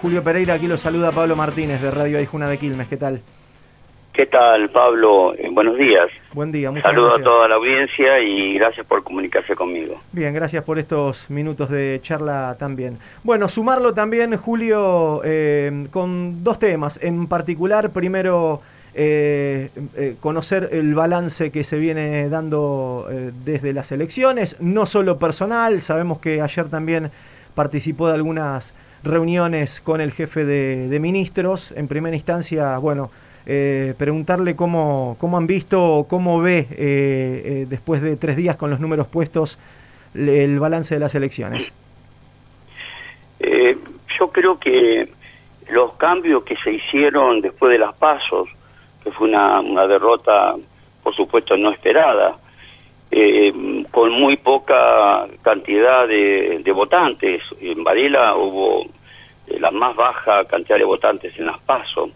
Julio Pereira, aquí lo saluda Pablo Martínez de Radio Aijuna de Quilmes, ¿qué tal? ¿Qué tal, Pablo? Eh, buenos días. Buen día, muchas Saludo gracias. a toda la audiencia y gracias por comunicarse conmigo. Bien, gracias por estos minutos de charla también. Bueno, sumarlo también, Julio, eh, con dos temas. En particular, primero, eh, conocer el balance que se viene dando desde las elecciones, no solo personal, sabemos que ayer también participó de algunas reuniones con el jefe de, ministros. En primera instancia, bueno, eh, preguntarle cómo, cómo han visto o cómo ve, eh, eh, después de tres días con los números puestos, el balance de las elecciones. Eh, yo creo que los cambios que se hicieron después de las pasos, que fue una derrota, por supuesto, no esperada, eh, con muy poca cantidad de, votantes. En Varela hubo eh, la más baja cantidad de votantes en las pasos.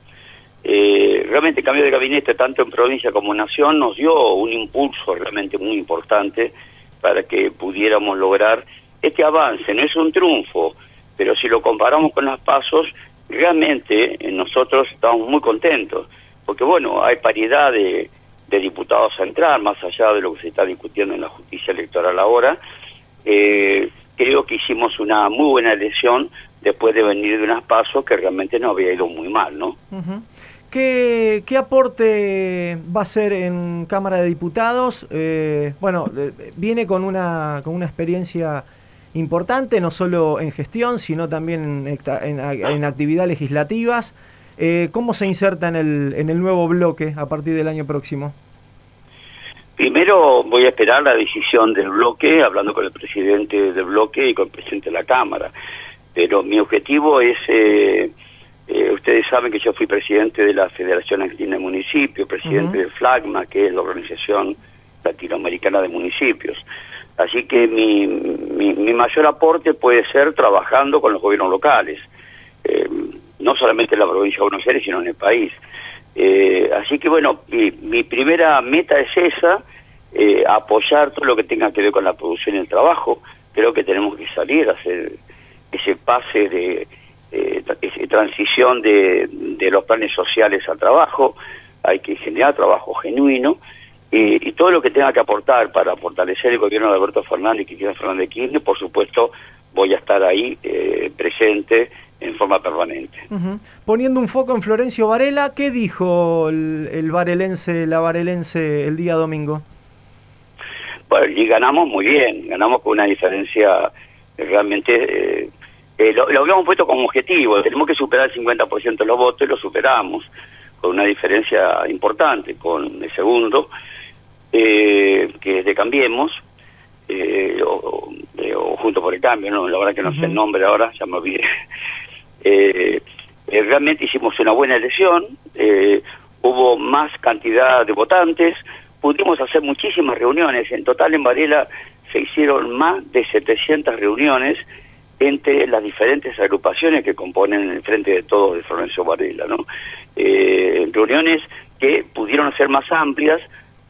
Eh, realmente el cambio de gabinete, tanto en provincia como en nación, nos dio un impulso realmente muy importante para que pudiéramos lograr este avance. No es un triunfo, pero si lo comparamos con las pasos, realmente eh, nosotros estamos muy contentos, porque bueno, hay paridad de, de diputados a más allá de lo que se está discutiendo en la justicia electoral ahora. Eh, creo que hicimos una muy buena elección después de venir de unas pasos que realmente no había ido muy mal, ¿no? ¿Qué, qué aporte va a ser en Cámara de Diputados? Eh, bueno, eh, viene con una, con una experiencia importante, no solo en gestión, sino también en, en, en actividades legislativas. Eh, ¿Cómo se inserta en el, en el nuevo bloque a partir del año próximo? Primero voy a esperar la decisión del bloque, hablando con el presidente del bloque y con el presidente de la Cámara. Pero mi objetivo es, eh, eh, ustedes saben que yo fui presidente de la Federación Argentina de Municipios, presidente Ujú. de FLAGMA, que es la Organización Latinoamericana de Municipios. Así que mi, mi, mi mayor aporte puede ser trabajando con los gobiernos locales, no solamente en la provincia de Buenos Aires, sino en el país. Eh, así que bueno, mi, mi primera meta es esa, eh, apoyar todo lo que tenga que ver con la producción y el trabajo. Creo que tenemos que salir a hacer ese pase de eh, transición de, de los planes sociales al trabajo. Hay que generar trabajo genuino eh, y todo lo que tenga que aportar para fortalecer el gobierno de Alberto Fernández y Cristina Fernández de Kirchner, por supuesto, voy a estar ahí eh, presente en forma permanente. Ujú. Poniendo un foco en Florencio Varela, ¿qué dijo el, el varelense, la varelense el día domingo? Bueno, y ganamos muy bien, ganamos con una diferencia eh, realmente... eh, eh, lo, lo habíamos puesto como objetivo, tenemos que superar el 50% de los votos y lo superamos con una diferencia importante, con el segundo, eh, que es de Cambiemos, eh, o, eh, o Junto por el Cambio, no, la verdad que no sé el nombre ahora, ya me olvidé. Eh, eh, realmente hicimos una buena elección, eh, hubo más cantidad de votantes, pudimos hacer muchísimas reuniones, en total en Varela se hicieron más de 700 reuniones entre las diferentes agrupaciones que componen el Frente de Todos de Florencio Varela, ¿no? Eh, reuniones que pudieron ser más amplias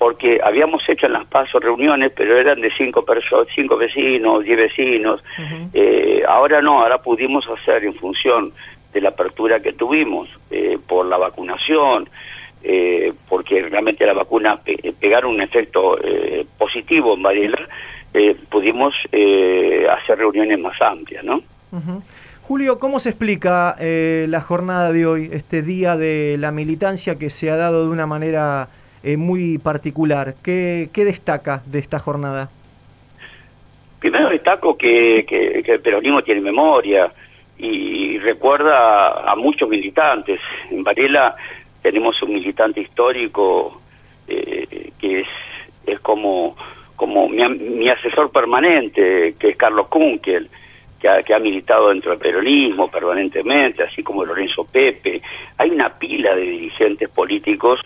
porque habíamos hecho en las pasos reuniones, pero eran de cinco personas, cinco vecinos, diez vecinos. Eh, ahora no, ahora pudimos hacer en función de la apertura que tuvimos eh, por la vacunación, eh, porque realmente la vacuna pe pegaron un efecto eh, positivo en Varela, eh, pudimos eh, hacer reuniones más amplias, ¿no? Ujú. Julio, ¿cómo se explica eh, la jornada de hoy, este día de la militancia que se ha dado de una manera eh, muy particular? ¿Qué, qué destaca de esta jornada? Primero destaco que, que- el peronismo tiene memoria y recuerda a muchos militantes. En Varela tenemos un militante histórico eh, que es, es como, como mi, mi asesor permanente, que es Carlos Kunkel, que ha, que ha militado dentro del peronismo permanentemente, así como Lorenzo Pepe. Hay una pila de dirigentes políticos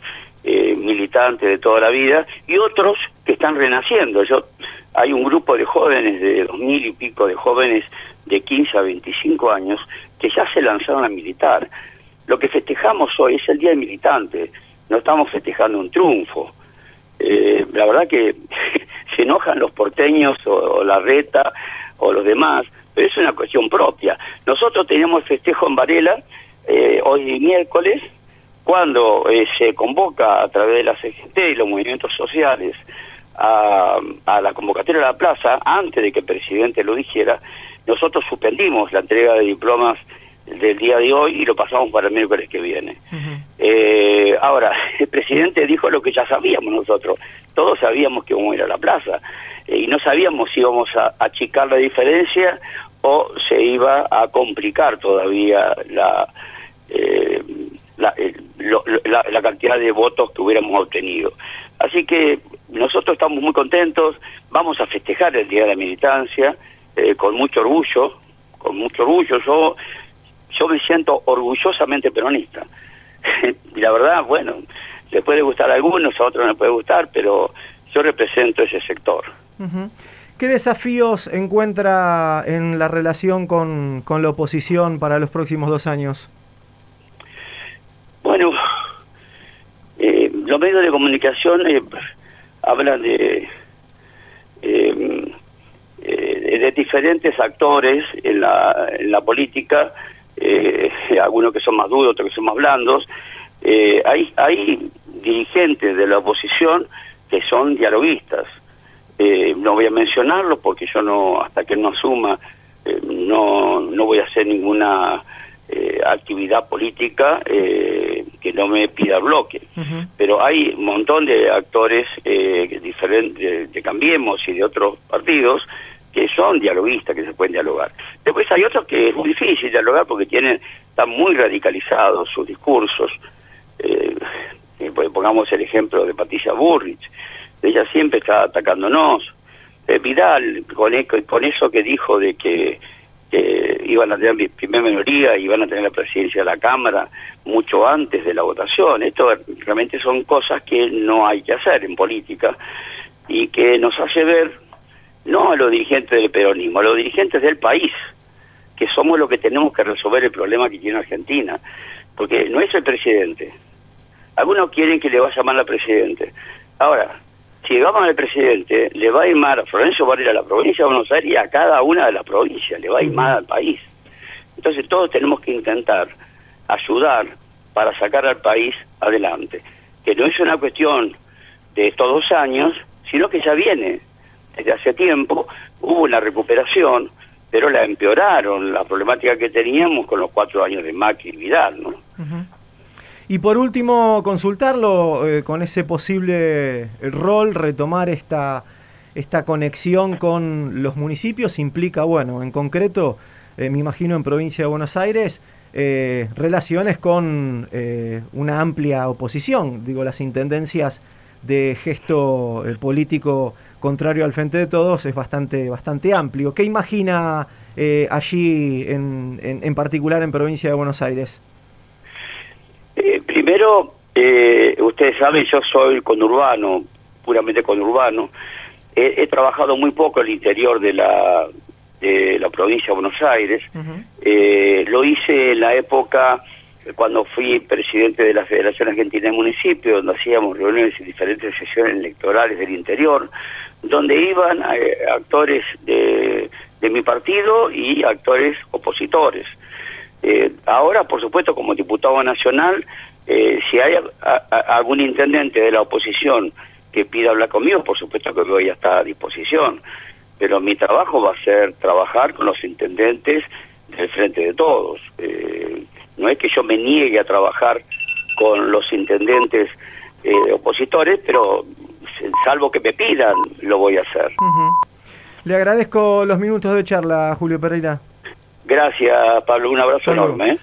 eh, militantes de toda la vida y otros que están renaciendo. Yo hay un grupo de jóvenes, de dos mil y pico de jóvenes de 15 a 25 años, que ya se lanzaron a militar. Lo que festejamos hoy es el Día del Militante, no estamos festejando un triunfo. Eh, la verdad que se enojan los porteños o, o la reta o los demás, pero es una cuestión propia. Nosotros tenemos festejo en Varela, eh, hoy miércoles, cuando eh, se convoca a través de la CGT y los movimientos sociales a, a, la convocatoria de la plaza, antes de que el presidente lo dijera, nosotros suspendimos la entrega de diplomas del día de hoy y lo pasamos para el miércoles que viene. eh, ahora, el presidente dijo lo que ya sabíamos nosotros. Todos sabíamos que íbamos a ir a la plaza eh, y no sabíamos si íbamos a achicar la diferencia o se iba a complicar todavía la, eh, la, lo, la, la cantidad de votos que hubiéramos obtenido. Así que nosotros estamos muy contentos, vamos a festejar el Día de la Militancia eh, con mucho orgullo, con mucho orgullo. Yo yo me siento orgullosamente peronista. la verdad, bueno, le puede gustar a algunos, a otros no les puede gustar, pero yo represento ese sector. ¿Qué desafíos encuentra en la relación con, con, la oposición para los próximos dos años? Bueno, eh, los medios de comunicación eh, hablan de, eh, de diferentes actores en la, en la política eh, algunos que son más duros, otros que son más blandos. Hay, hay dirigentes de la oposición que son dialoguistas. No voy a mencionarlos porque yo no, hasta que no asuma, no, no voy a hacer ninguna eh, actividad política que no me pida bloque. Uh -huh. Pero hay un montón de actores diferentes de, de Cambiemos y de otros partidos que son dialoguistas, que se pueden dialogar. Después hay otros que es muy difícil dialogar porque tienen están muy radicalizados sus discursos. Eh, pongamos el ejemplo de Patricia Burrich. Ella siempre está atacándonos. Eh, Vidal, con, con eso que dijo de que, que iban a tener primera minoría y iban a tener la presidencia de la Cámara mucho antes de la votación. Esto realmente son cosas que no hay que hacer en política y que nos hace ver no a los dirigentes del peronismo, a los dirigentes del país, que somos los que tenemos que resolver el problema que tiene Argentina, porque no es el presidente. Algunos quieren que le vaya mal al presidente. Ahora, si va mal al presidente, le va a ir mal a Florencio Varela, a la provincia de Buenos Aires y a cada una de las provincias, le va a ir mal al país. Entonces todos tenemos que intentar ayudar para sacar al país adelante, que no es una cuestión de estos dos años, sino que ya viene desde hace tiempo, hubo una recuperación, pero la empeoraron, la problemática que teníamos con los cuatro años de Macri y Vidal, ¿no? Y por último, consultarlo eh, con ese posible rol, retomar esta, esta conexión con los municipios, implica, bueno, en concreto, eh, me imagino en provincia de Buenos Aires, eh, relaciones con una amplia oposición, digo, las intendencias de gesto político contrario al frente de todos es bastante bastante amplio. ¿Qué imagina allí en, en, particular en provincia de Buenos Aires? Eh, primero, eh, ustedes saben, yo soy conurbano, puramente conurbano. He, he, trabajado muy poco el interior de la, de la provincia de Buenos Aires. Uh -huh. lo hice en la época cuando fui presidente de la Federación Argentina de Municipios, donde hacíamos reuniones en diferentes sesiones electorales del interior, donde iban eh, actores de, de, mi partido y actores opositores. Eh, ahora, por supuesto, como diputado nacional, eh, si hay a, a, algún intendente de la oposición que pida hablar conmigo, por supuesto que voy a estar a disposición. Pero mi trabajo va a ser trabajar con los intendentes del frente de todos. Eh, no es que yo me niegue a trabajar con los intendentes eh, opositores, pero salvo que me pidan, lo voy a hacer. Uh -huh. Le agradezco los minutos de charla, Julio Pereira. Gracias, Pablo. Un abrazo Salud. enorme. ¿eh?